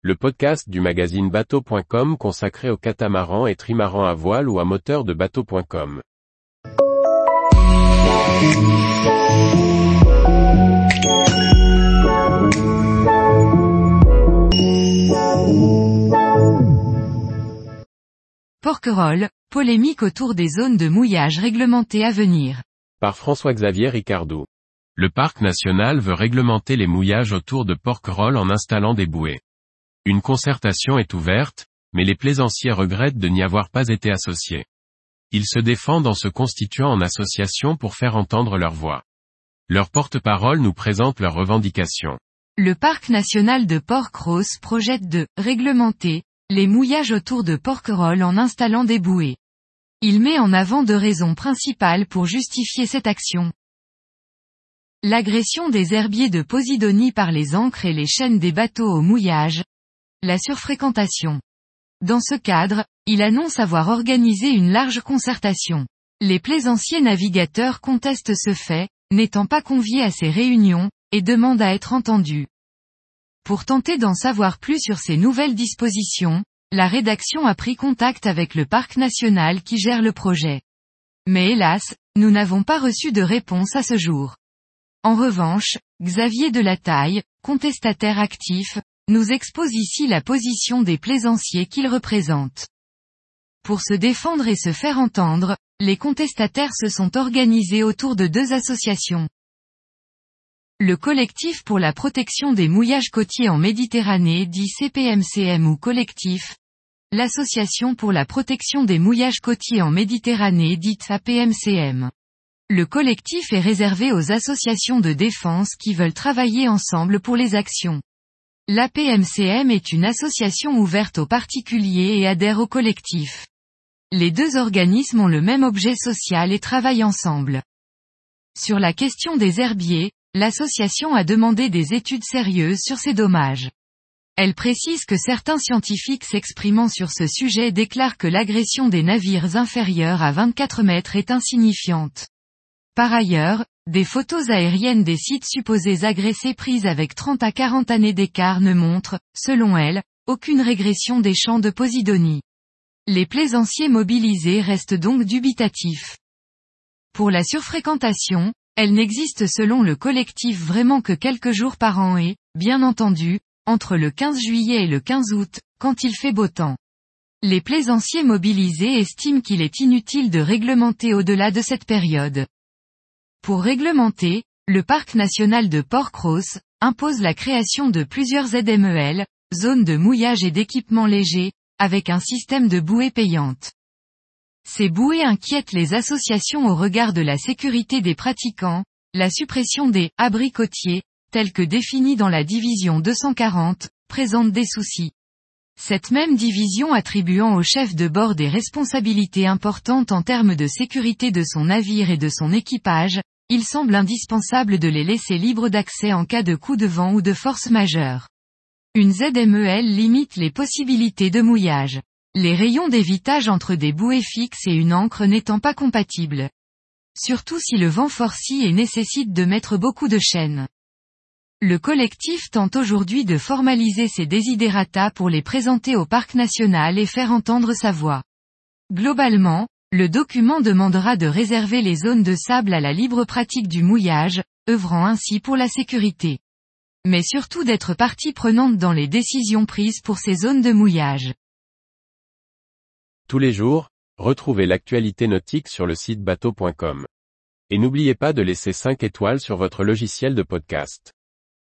le podcast du magazine bateau.com consacré aux catamarans et trimarans à voile ou à moteur de bateau.com. Porquerolles, polémique autour des zones de mouillage réglementées à venir. Par François-Xavier Ricardou. Le parc national veut réglementer les mouillages autour de Porquerolles en installant des bouées. Une concertation est ouverte, mais les plaisanciers regrettent de n'y avoir pas été associés. Ils se défendent en se constituant en association pour faire entendre leur voix. Leur porte-parole nous présente leurs revendications. Le parc national de Port-Cros projette de réglementer les mouillages autour de Porquerolles en installant des bouées. Il met en avant deux raisons principales pour justifier cette action. L'agression des herbiers de Posidonie par les ancres et les chaînes des bateaux au mouillage. La surfréquentation. Dans ce cadre, il annonce avoir organisé une large concertation. Les plaisanciers navigateurs contestent ce fait, n'étant pas conviés à ces réunions, et demandent à être entendus. Pour tenter d'en savoir plus sur ces nouvelles dispositions, la rédaction a pris contact avec le parc national qui gère le projet. Mais hélas, nous n'avons pas reçu de réponse à ce jour. En revanche, Xavier Delataille, contestataire actif, nous expose ici la position des plaisanciers qu'il représente. Pour se défendre et se faire entendre, les contestataires se sont organisés autour de deux associations. Le collectif pour la protection des mouillages côtiers en Méditerranée dit CPMCM ou collectif. L'Association pour la protection des mouillages côtiers en Méditerranée dite APMCM. Le collectif est réservé aux associations de défense qui veulent travailler ensemble pour les actions. L'APMCM est une association ouverte aux particuliers et adhère au collectif. Les deux organismes ont le même objet social et travaillent ensemble. Sur la question des herbiers, l'association a demandé des études sérieuses sur ces dommages. Elle précise que certains scientifiques s'exprimant sur ce sujet déclarent que l'agression des navires inférieurs à 24 mètres est insignifiante. Par ailleurs, des photos aériennes des sites supposés agressés prises avec 30 à 40 années d'écart ne montrent, selon elle, aucune régression des champs de Posidonie. Les plaisanciers mobilisés restent donc dubitatifs. Pour la surfréquentation, elle n'existe selon le collectif vraiment que quelques jours par an et, bien entendu, entre le 15 juillet et le 15 août, quand il fait beau temps. Les plaisanciers mobilisés estiment qu'il est inutile de réglementer au-delà de cette période. Pour réglementer, le parc national de Port-Cros impose la création de plusieurs ZMEL, zones de mouillage et d'équipement léger, avec un système de bouées payantes. Ces bouées inquiètent les associations au regard de la sécurité des pratiquants, la suppression des abris côtiers, tels que définis dans la division 240, présente des soucis. Cette même division attribuant au chef de bord des responsabilités importantes en termes de sécurité de son navire et de son équipage, il semble indispensable de les laisser libres d'accès en cas de coup de vent ou de force majeure. Une ZMEL limite les possibilités de mouillage les rayons d'évitage entre des bouées fixes et une encre n'étant pas compatibles. Surtout si le vent forcit et nécessite de mettre beaucoup de chaînes. Le collectif tente aujourd'hui de formaliser ses desiderata pour les présenter au parc national et faire entendre sa voix. Globalement, le document demandera de réserver les zones de sable à la libre pratique du mouillage, œuvrant ainsi pour la sécurité. Mais surtout d'être partie prenante dans les décisions prises pour ces zones de mouillage. Tous les jours, retrouvez l'actualité nautique sur le site bateau.com. Et n'oubliez pas de laisser 5 étoiles sur votre logiciel de podcast.